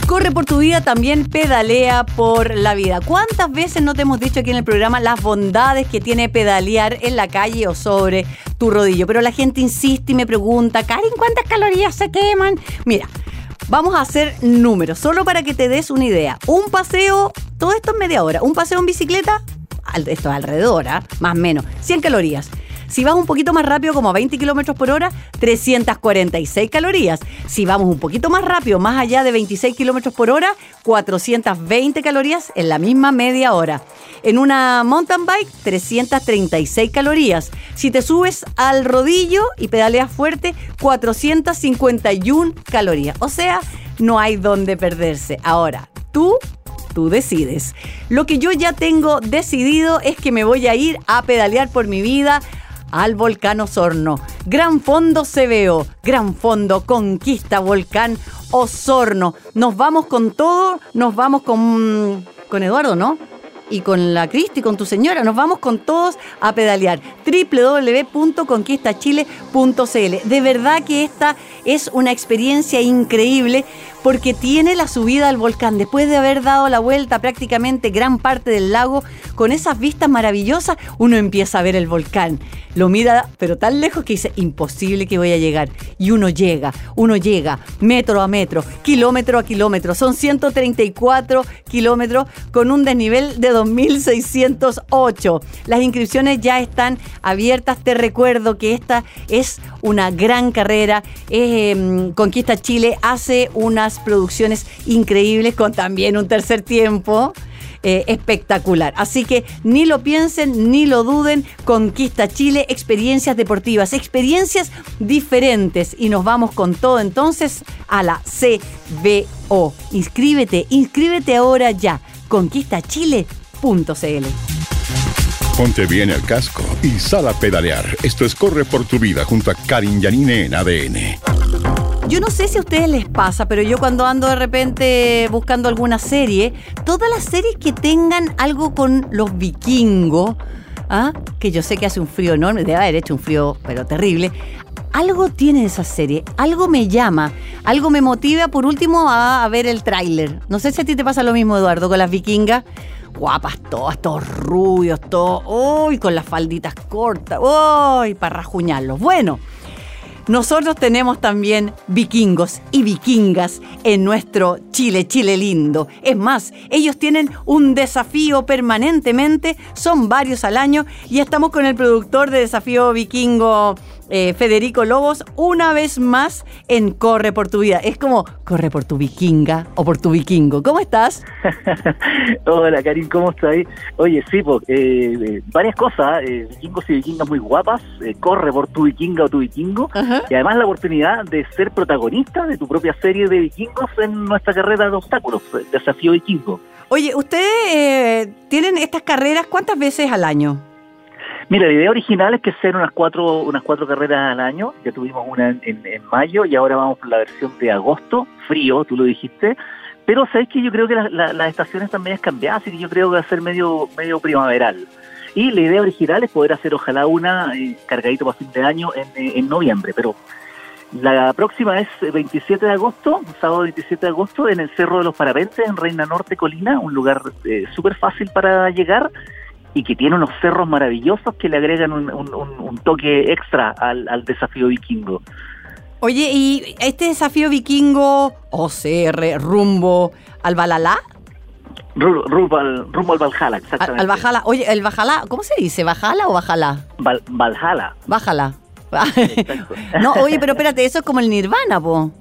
Corre por tu vida, también pedalea por la vida. ¿Cuántas veces no te hemos dicho aquí en el programa las bondades que tiene pedalear en la calle o sobre tu rodillo? Pero la gente insiste y me pregunta, Karin, ¿cuántas calorías se queman? Mira, vamos a hacer números, solo para que te des una idea. Un paseo, todo esto en media hora, un paseo en bicicleta, esto es alrededor, ¿ah? más o menos, 100 calorías. Si vas un poquito más rápido, como a 20 kilómetros por hora, 346 calorías. Si vamos un poquito más rápido, más allá de 26 kilómetros por hora, 420 calorías en la misma media hora. En una mountain bike, 336 calorías. Si te subes al rodillo y pedaleas fuerte, 451 calorías. O sea, no hay donde perderse. Ahora, tú tú decides. Lo que yo ya tengo decidido es que me voy a ir a pedalear por mi vida al volcán Osorno. Gran fondo veo, gran fondo conquista volcán Osorno. Nos vamos con todo, nos vamos con, con Eduardo, ¿no? y con la Cristi, con tu señora. Nos vamos con todos a pedalear. www.conquistachile.cl. De verdad que esta es una experiencia increíble porque tiene la subida al volcán. Después de haber dado la vuelta prácticamente gran parte del lago, con esas vistas maravillosas, uno empieza a ver el volcán. Lo mira, pero tan lejos que dice, imposible que voy a llegar. Y uno llega, uno llega, metro a metro, kilómetro a kilómetro. Son 134 kilómetros con un desnivel de 2608. Las inscripciones ya están abiertas. Te recuerdo que esta es una gran carrera. Em, Conquista Chile hace unas producciones increíbles con también un tercer tiempo. Eh, espectacular. Así que ni lo piensen, ni lo duden. Conquista Chile, experiencias deportivas, experiencias diferentes. Y nos vamos con todo entonces a la CBO. Inscríbete, inscríbete ahora ya. ConquistaChile.cl Ponte bien el casco y sal a pedalear. Esto es Corre por tu vida junto a Karin Yanine en ADN. Yo no sé si a ustedes les pasa, pero yo cuando ando de repente buscando alguna serie, todas las series que tengan algo con los vikingos, ¿ah? que yo sé que hace un frío enorme, debe haber hecho un frío pero terrible, algo tiene esa serie, algo me llama, algo me motiva por último a, ver el tráiler. No sé si a ti te pasa lo mismo, Eduardo, con las vikingas. Guapas todas, todos rubios, todos, uy, con las falditas cortas, uy, para rajuñarlos. Bueno, nosotros tenemos también vikingos y vikingas en nuestro Chile, Chile lindo. Es más, ellos tienen un desafío permanentemente, son varios al año y estamos con el productor de Desafío Vikingo eh, Federico Lobos una vez más en Corre por tu vida. Es como Corre por tu vikinga o por tu vikingo. ¿Cómo estás? Hola, Karim, ¿cómo estás? Oye, sí, pues, varias cosas, vikingos y vikingas muy guapas, corre por tu vikinga o tu vikingo, y además la oportunidad de ser protagonista de tu propia serie de vikingos en nuestra carrera de obstáculos, Desafío Vikingo. Oye, ¿ustedes tienen estas carreras cuántas veces al año? Mira, la idea original es que sean unas cuatro, unas cuatro carreras al año. Ya tuvimos una en, mayo y ahora vamos por la versión de agosto, frío, tú lo dijiste. Pero sabes que yo creo que las estaciones también es cambiadas, así que yo creo que va a ser medio, medio primaveral. Y la idea original es poder hacer ojalá una eh, cargadito para fin de año en, eh, noviembre, pero la próxima es 27 de agosto, sábado 27 de agosto, en el Cerro de los Parapentes, en Reina Norte Colina, un lugar eh, súper fácil para llegar y que tiene unos cerros maravillosos que le agregan un, toque extra al, desafío vikingo. Oye, ¿y este desafío vikingo OCR rumbo al Balalá? Rumbo al, rumbo al Valhalla, exactamente. Al, Valhalla. Oye, ¿el Valhalla, cómo se dice? ¿Bajala o Bajala? Valhalla. Bájala. no, oye, pero espérate, eso es como el Nirvana, ¿po?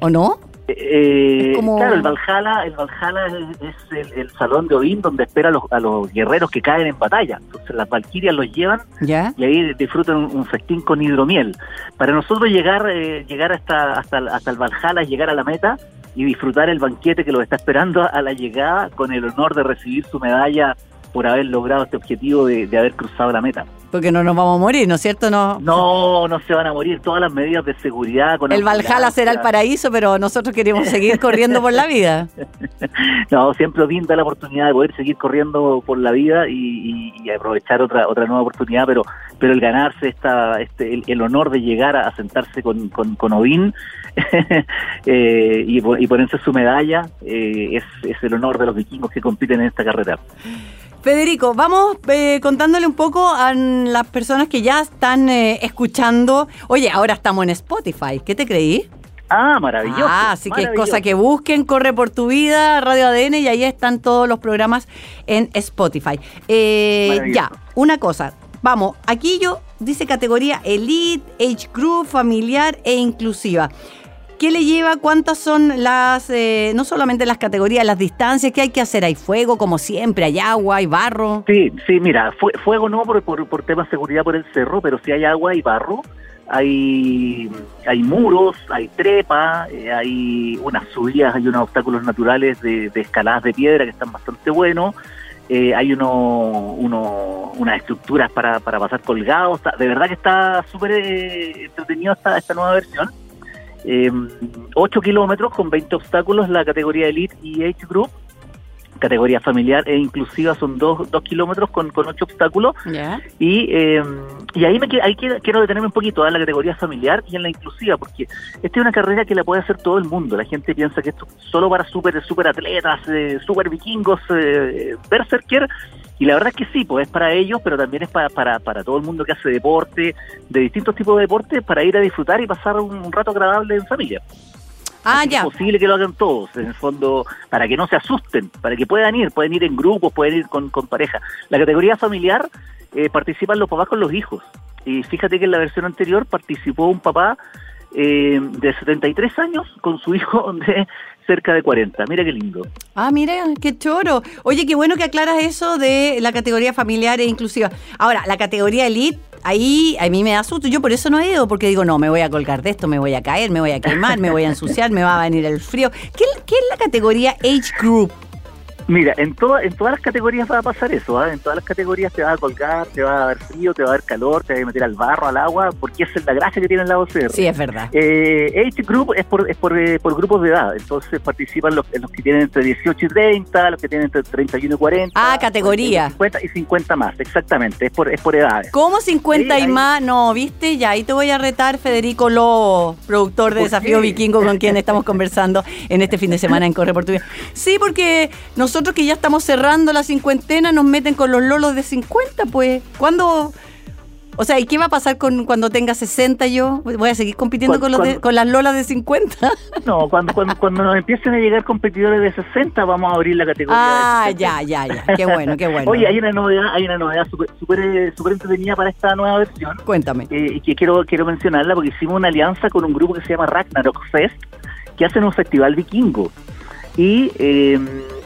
¿o no? Eh, Claro, el Valhalla, el Valhalla es, el, salón de Odín donde espera a los, guerreros que caen en batalla. Entonces las valquirias los llevan y ahí disfrutan un, festín con hidromiel. Para nosotros llegar eh, llegar hasta, hasta, hasta el Valhalla, llegar a la meta y disfrutar el banquete que los está esperando a la llegada con el honor de recibir su medalla por haber logrado este objetivo de, haber cruzado la meta. Porque no nos vamos a morir, ¿no es cierto? No, no, no se van a morir. Todas las medidas de seguridad. Con el Valhalla será el paraíso, pero nosotros queremos seguir corriendo por la vida. no, siempre Odín da la oportunidad de poder seguir corriendo por la vida y, aprovechar otra otra nueva oportunidad, pero pero el ganarse esta este el, honor de llegar a, sentarse con, con, Odín eh, y, y, ponerse su medalla eh, es, es el honor de los vikingos que compiten en esta carrera. Federico, vamos eh, contándole un poco a las personas que ya están eh, escuchando. Oye, ahora estamos en Spotify. ¿Qué te creí? Ah, maravilloso. Ah, así que es cosa que busquen, corre por tu vida, Radio ADN y ahí están todos los programas en Spotify. Eh, ya, una cosa. Vamos, aquí yo dice categoría Elite, Age Group, familiar e inclusiva. ¿Qué le lleva? ¿Cuántas son las, eh, no solamente las categorías, las distancias? ¿Qué hay que hacer? ¿Hay fuego, como siempre? ¿Hay agua? ¿Hay barro? Sí, sí, mira, fuego no por, por, por temas de seguridad por el cerro, pero sí hay agua y barro. Hay, hay muros, hay trepa, eh, hay unas subidas, hay unos obstáculos naturales de, escaladas de piedra que están bastante buenos. Eh, hay uno, uno, unas estructuras para, para pasar colgados. De verdad que está súper entretenido esta, esta nueva versión. Eh, 8 kilómetros con 20 obstáculos, la categoría Elite y Age Group. Categoría familiar e inclusiva son 2 kilómetros con, con 8 obstáculos. Y, eh, y ahí, me, ahí quiero detenerme un poquito en la categoría familiar y en la inclusiva, porque esta es una carrera que la puede hacer todo el mundo. La gente piensa que esto es solo para super, super atletas, eh, super vikingos, eh, berserker y la verdad es que sí, pues es para ellos, pero también es para, para, para todo el mundo que hace deporte, de distintos tipos de deporte, para ir a disfrutar y pasar un, rato agradable en familia. Ah, ya. Es posible que lo hagan todos, en el fondo, para que no se asusten, para que puedan ir, pueden ir en grupos, pueden ir con, con pareja. La categoría familiar eh, participan los papás con los hijos. Y fíjate que en la versión anterior participó un papá eh, de 73 años con su hijo de cerca de 40. Mira qué lindo. Ah, mira, qué choro. Oye, qué bueno que aclaras eso de la categoría familiar e inclusiva. Ahora, la categoría elite, ahí a mí me da susto. Yo por eso no he ido, porque digo, no, me voy a colgar de esto, me voy a caer, me voy a quemar, me voy a ensuciar, me va a venir el frío. ¿Qué, qué es la categoría age group? Mira, en, toda, en todas las categorías va a pasar eso, ¿ah? en todas las categorías te va a colgar, te va a dar frío, te va a dar calor, te va a meter al barro, al agua, porque esa es la gracia que tiene el lado OCR. Sí, es verdad. Eh, Age Group es por, es por, eh, por, grupos de edad, entonces participan los, los que tienen entre 18 y 30, los que tienen entre 31 y 40. Ah, categoría. 50 y 50 más, exactamente, es por, es por edades. ¿Cómo 50 y más? No, viste, ya ahí te voy a retar Federico Lobo, productor de Desafío Vikingo, con quien estamos conversando en este fin de semana en Corre Portugués. Sí, porque nosotros que ya estamos cerrando la cincuentena nos meten con los lolos de 50, pues. ¿Cuándo? O sea, ¿y qué va a pasar con cuando tenga 60 yo? ¿Voy a seguir compitiendo con, los con las lolas de 50? No, cuando, cuando, cuando nos empiecen a llegar competidores de 60 vamos a abrir la categoría. Ah, ya, ya, ya. Qué bueno, qué bueno. Oye, hay una novedad, hay una novedad súper super, entretenida para esta nueva versión. Cuéntame. Eh, y que quiero, quiero mencionarla porque hicimos una alianza con un grupo que se llama Ragnarok Fest, que hacen un festival vikingo. Y... Eh,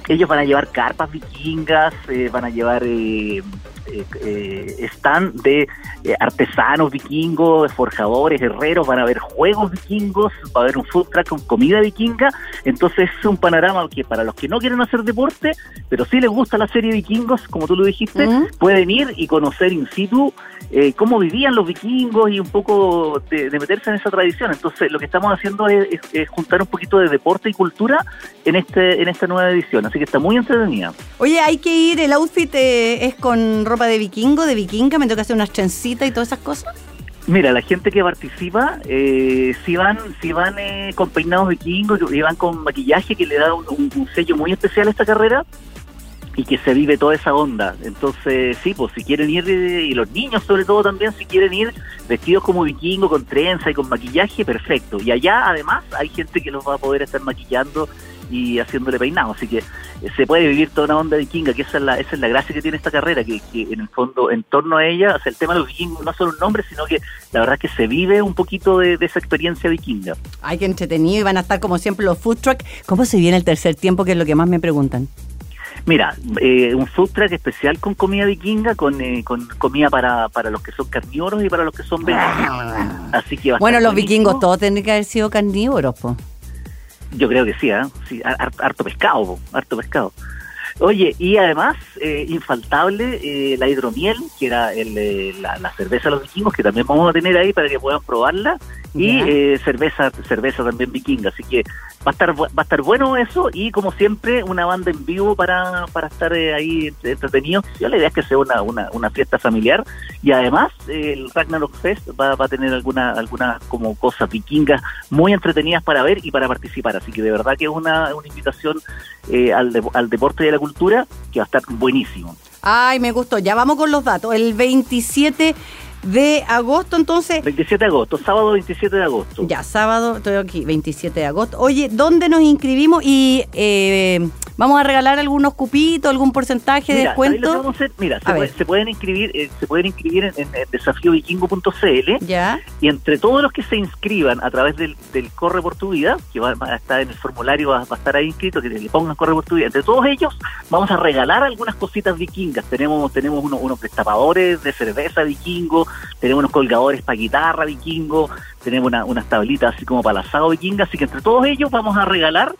ellos van a llevar carpas vikingas, eh, van a llevar eh, stand de eh, artesanos vikingos, forjadores, herreros, van a haber juegos vikingos, va a haber un food truck con comida vikinga, entonces es un panorama que para los que no quieren hacer deporte, pero sí les gusta la serie vikingos, como tú lo dijiste, pueden ir y conocer in situ cómo vivían los vikingos y un poco de, meterse en esa tradición. Entonces lo que estamos haciendo es, juntar un poquito de deporte y cultura en este en esta nueva edición, así que está muy entretenida. Oye, hay que ir, el outfit es con ropa de vikingo, de vikinga? ¿Me toca hacer unas trencitas y todas esas cosas? Mira, la gente que participa, eh, si van, si van eh, con peinados vikingos y van con maquillaje que le da un, sello muy especial a esta carrera y que se vive toda esa onda. Entonces, sí, pues si quieren ir, eh, y los niños sobre todo también, si quieren ir vestidos como vikingos, con trenza y con maquillaje, perfecto. Y allá además hay gente que los va a poder estar maquillando y haciéndole peinado. Así que eh, se puede vivir toda una onda vikinga, que esa es la, esa es la gracia que tiene esta carrera, que, en el fondo, en torno a ella, el tema de los vikingos no es solo un nombre, sino que la verdad es que se vive un poquito de, esa experiencia vikinga. Ay, que entretenido, y van a estar como siempre los food truck. ¿Cómo se viene el tercer tiempo, que es lo que más me preguntan? Mira, eh, un food truck especial con comida vikinga, con, eh, con comida para, para los que son carnívoros y para los que son veganos. Ah. Así que Bueno, los vikingos todos tendrían que haber sido carnívoros, pues. Yo creo que sí, ¿eh? sí harto pescado, harto pescado. Oye, y además, eh, infaltable, eh, la hidromiel, que era el, eh, la, la, cerveza los vikingos, que también vamos a tener ahí para que puedan probarla, y eh, cerveza cerveza también vikinga. Así que va a estar va a estar bueno eso y como siempre una banda en vivo para, para estar eh, ahí entretenidos. Yo la idea es que sea una, una, una fiesta familiar y además el Ragnarok Fest va, a tener alguna algunas como cosas vikingas muy entretenidas para ver y para participar. Así que de verdad que es una, una invitación eh, al, al deporte y a la cultura que va a estar buenísimo. Ay, me gustó. Ya vamos con los datos. El 27 de agosto, entonces. 27 de agosto, sábado 27 de agosto. Ya, sábado, estoy aquí, 27 de agosto. Oye, ¿dónde nos inscribimos? Y eh, Vamos a regalar algunos cupitos, algún porcentaje de Mira, ¿sabéis lo que descuento. vamos a hacer? Mira, se, puede- se pueden inscribir, eh, se pueden inscribir en, en, en desafíovikingo.cl Ya. y entre todos los que se inscriban a través del, del Corre por tu Vida, que va, va a estar en el formulario, va, va a estar ahí inscrito, que le pongan Corre por tu Vida, entre todos ellos vamos a regalar algunas cositas vikingas. Tenemos tenemos unos, unos destapadores de cerveza vikingo, tenemos unos colgadores para guitarra vikingo, tenemos una- unas tablitas así como para el asado vikinga, así que entre todos ellos vamos a regalar,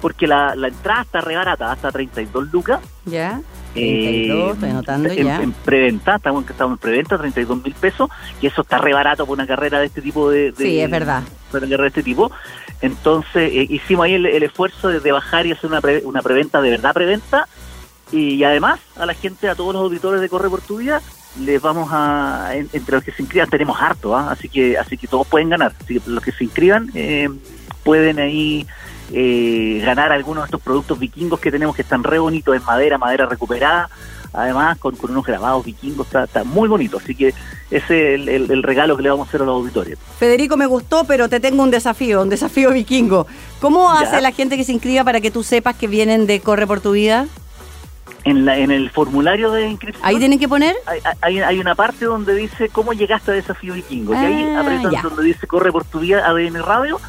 porque la, la entrada está re barata, hasta 32 lucas. Ya. Eh, 32, estoy anotando en, ya. en preventa, estamos, estamos en preventa, 32 mil pesos, y eso está re barato por una carrera de este tipo de... de- Sí, es verdad. Para una carrera de este tipo. Entonces, eh, hicimos ahí el, el esfuerzo de, de bajar y hacer una, pre- una preventa de verdad preventa, y además a la gente, a todos los auditores de Corre por tu Vida, les vamos a, en- entre los que se inscriban tenemos harto, ¿ah? así que así que todos pueden ganar, así que los que se inscriban eh, pueden ahí eh, ganar algunos de estos productos vikingos que tenemos que están re bonitos en madera, madera recuperada, además con, con unos grabados vikingos, está, está muy bonito, así que ese es el, el- el regalo que le vamos a hacer a los auditores. Federico, me gustó, pero te tengo un desafío, un desafío vikingo. ¿Cómo Ya. hace la gente que se inscriba para que tú sepas que vienen de Corre por tu vida? En, la, en el formulario de inscripción Ahí tienen que poner. hay, hay, hay una parte donde dice cómo llegaste a Desafío Vikingo, y ahí Ah, apretan ya. donde dice corre por tu vida ADN Radio,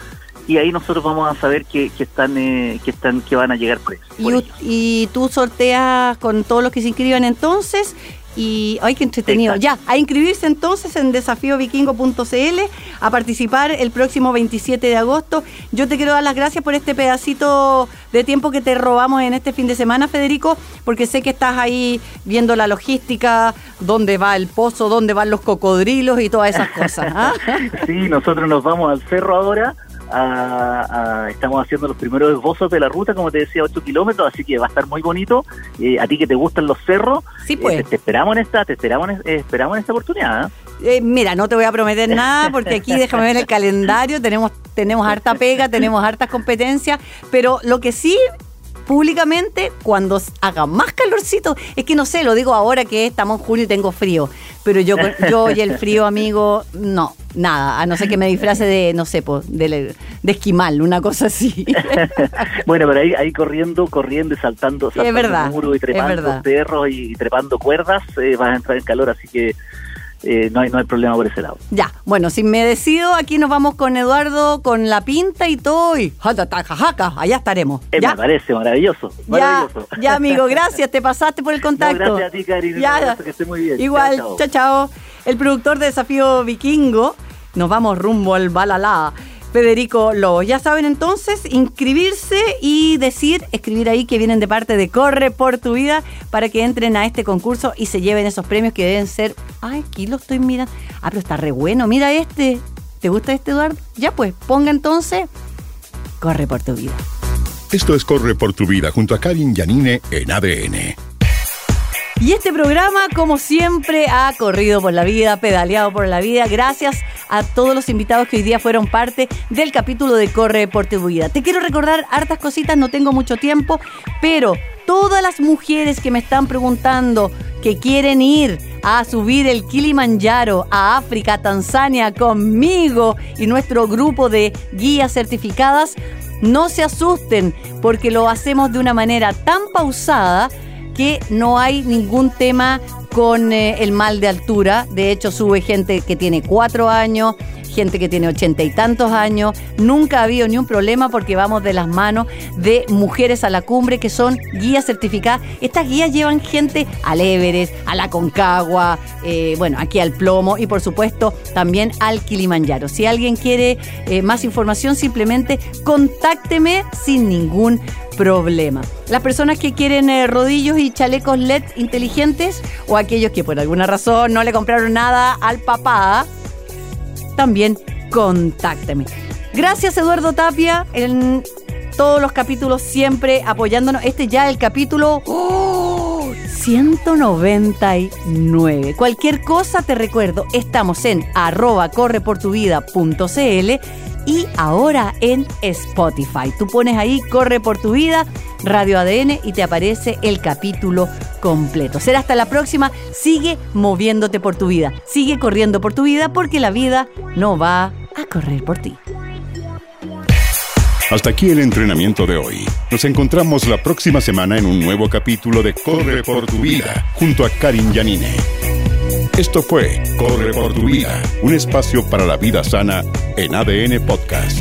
y ahí nosotros vamos a saber que, que están eh, que están que van a llegar por eso. Y, por u- ellos. y tú sorteas con todos los que se inscriban entonces. Y, ay, qué entretenido. Exacto. Ya, a inscribirse entonces en desafíovikingo.cl, a participar el próximo 27 de agosto. Yo te quiero dar las gracias por este pedacito de tiempo que te robamos en este fin de semana, Federico, porque sé que estás ahí viendo la logística, dónde va el pozo, dónde van los cocodrilos y todas esas cosas. ¿ah? Sí, nosotros nos vamos al cerro ahora. A- a- estamos haciendo los primeros esbozos de la ruta, como te decía, 8 kilómetros, así que va a estar muy bonito. Eh, a ti que te gustan los cerros, Sí, eh, pues. te, te esperamos en esta, te esperamos en, eh, esperamos en esta oportunidad. Eh, mira, no te voy a prometer nada porque aquí déjame ver el calendario, tenemos, tenemos harta pega, tenemos hartas competencias, pero lo que sí públicamente cuando haga más calorcito, es que no sé, lo digo ahora que estamos en junio y tengo frío, pero yo yo y el frío, amigo, no, nada, a no ser que me disfrace de, no sé, po, de, de esquimal, una cosa así. bueno, pero ahí, ahí corriendo, corriendo y saltando, Sí, es saltando verdad, muros y trepando y, y trepando cuerdas, eh, vas a entrar en calor, así que eh, no, hay, no hay problema por ese lado. Ya, bueno, si me decido, aquí nos vamos con Eduardo, con la pinta y todo, y jajaja, allá estaremos. Eh, ¿Ya? me parece maravilloso, Ya, maravilloso. ya, amigo, gracias, te pasaste por el No, contacto. gracias a ti, Karin, un Ya, que esté muy bien. Igual, Chao, chao, chao. chao. El productor de Desafío Vikingo, nos vamos rumbo al Balalá. Federico Lobos. Ya saben entonces, inscribirse y decir, escribir ahí que vienen de parte de Corre por tu vida para que entren a este concurso y se lleven esos premios que deben ser. Ay, aquí lo estoy mirando. Ah, pero está re bueno. Mira este. ¿Te gusta este, Eduardo? Ya pues, ponga entonces Corre por tu vida. Esto es Corre por tu vida junto a Karin Yanine en ADN. Y este programa, como siempre, ha corrido por la vida, pedaleado por la vida, gracias a todos los invitados que hoy día fueron parte del capítulo de Corre por tu vida. Te quiero recordar hartas cositas, no tengo mucho tiempo, pero todas las mujeres que me están preguntando que quieren ir a subir el Kilimanjaro a África, Tanzania conmigo y nuestro grupo de guías certificadas, no se asusten porque lo hacemos de una manera tan pausada que no hay ningún tema con eh, el mal de altura. De hecho, sube gente que tiene cuatro años, gente que tiene ochenta y tantos años. Nunca ha habido ni un problema porque vamos de las manos de mujeres a la cumbre que son guías certificadas. Estas guías llevan gente al Everest, a la Concagua, eh, bueno, aquí al Plomo y por supuesto también al Kilimanjaro. Si alguien quiere eh, más información, simplemente contácteme sin ningún problema. Las personas que quieren eh, rodillos y chalecos LED inteligentes o aquellos que por alguna razón no le compraron nada al papá, también contácteme. Gracias Eduardo Tapia en todos los capítulos siempre apoyándonos. Este ya el capítulo ¡oh! 199. Cualquier cosa te recuerdo, estamos en arroba correportuvida.cl y ahora en Spotify. Tú pones ahí Corre por tu vida, Radio ADN y te aparece el capítulo completo. Será hasta la próxima. Sigue moviéndote por tu vida. Sigue corriendo por tu vida porque la vida no va a correr por ti. Hasta aquí el entrenamiento de hoy. Nos encontramos la próxima semana en un nuevo capítulo de Corre por tu vida junto a Karin Yanine. Esto fue Corre por tu vida, un espacio para la vida sana en ADN Podcast.